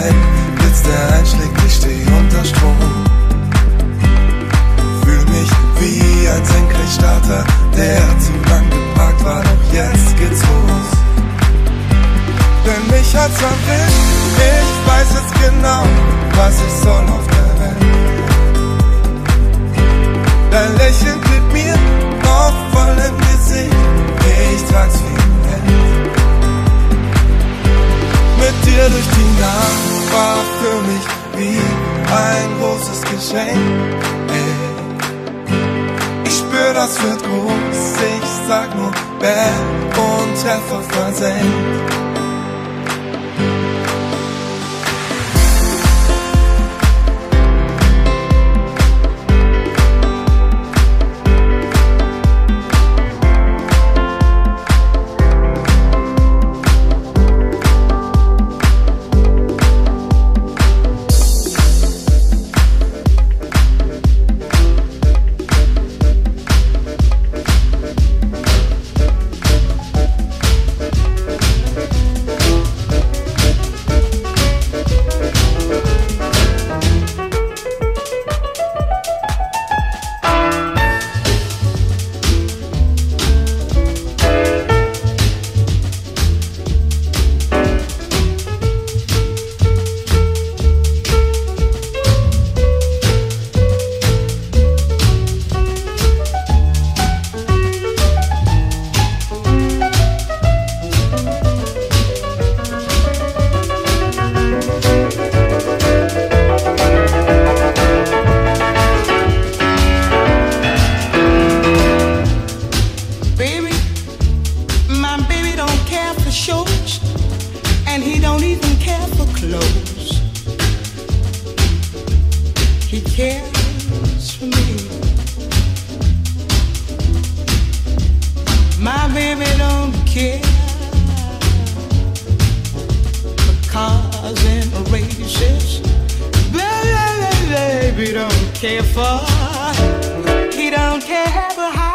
side He cares for me. My baby don't care for cars and races. Baby, baby don't care for. He don't care.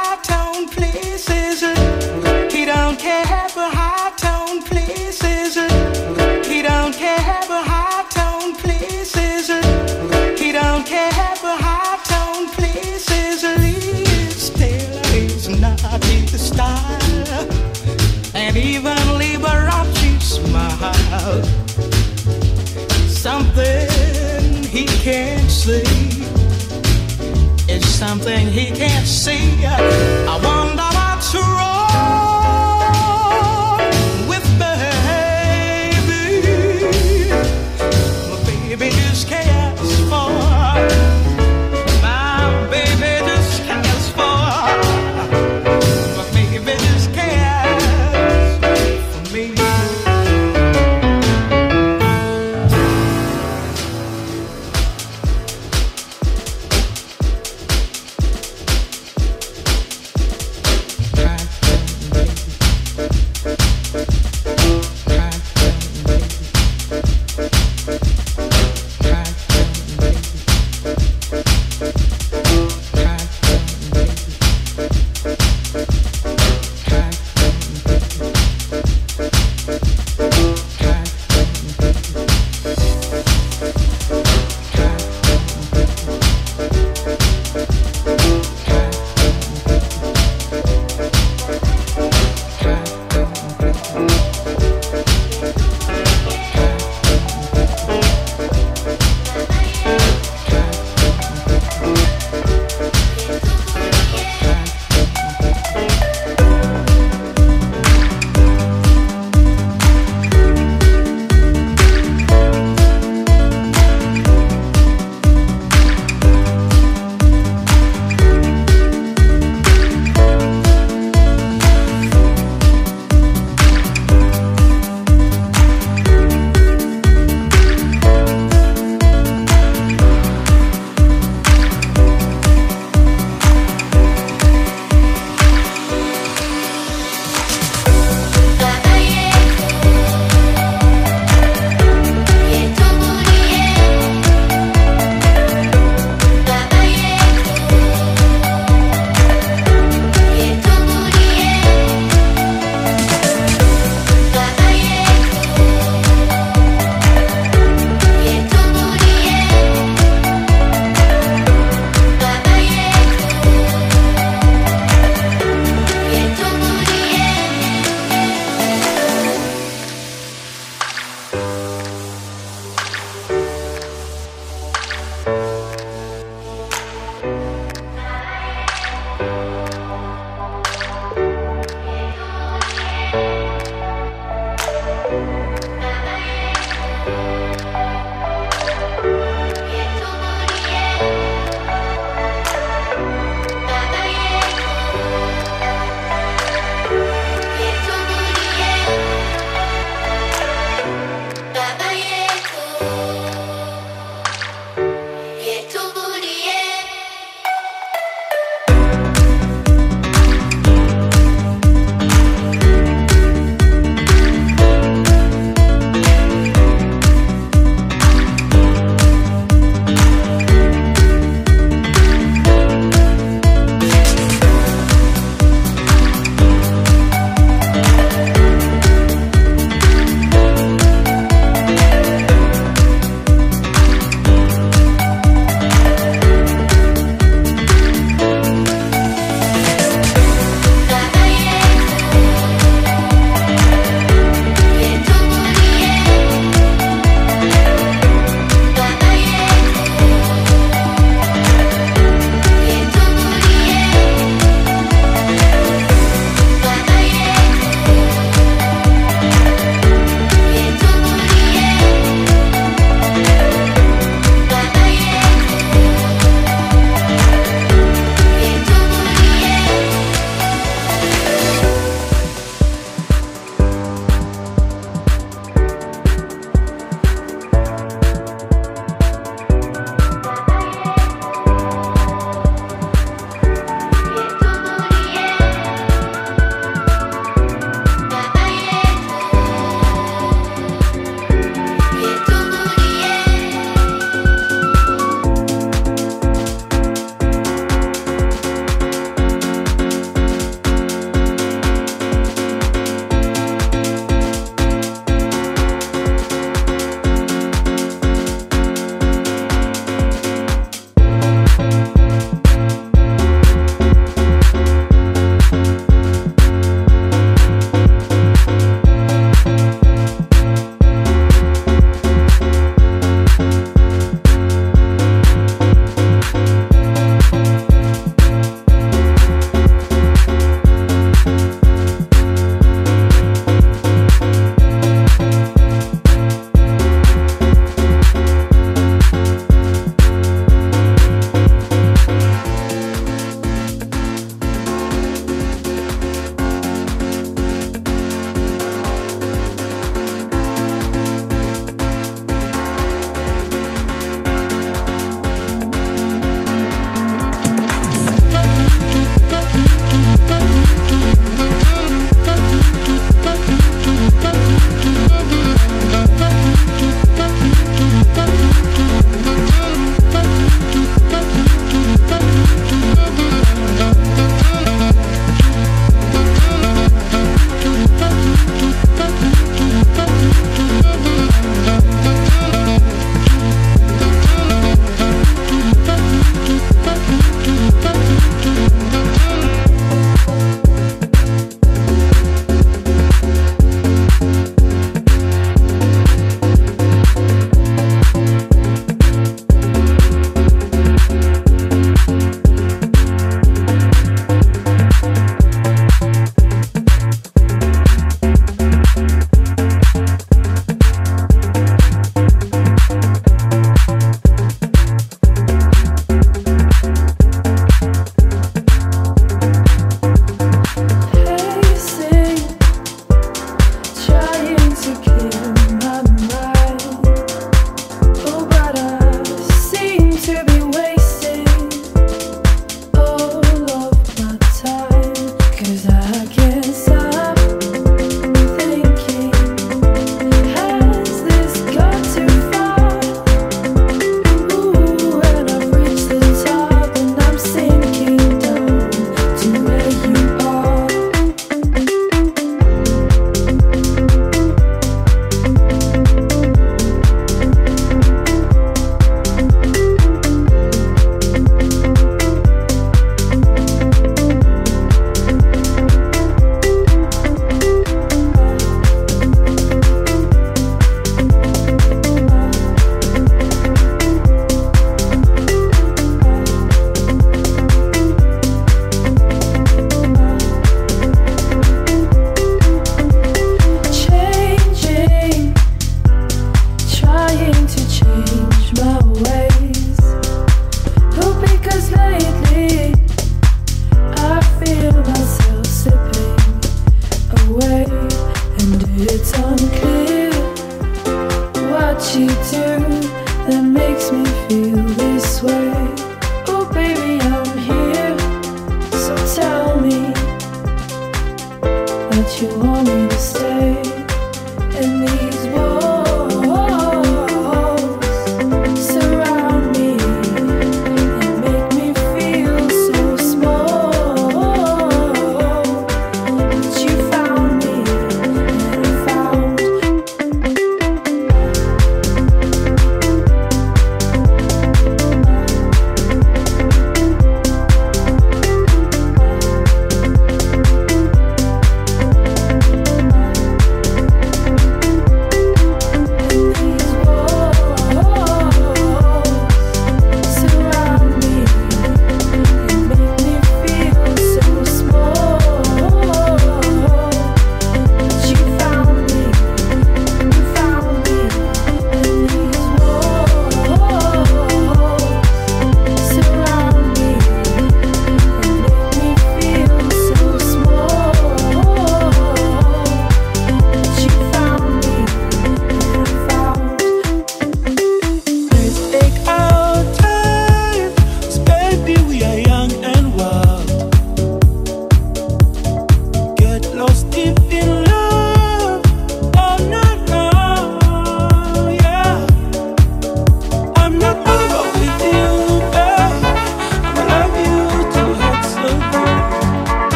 something he can't see. I want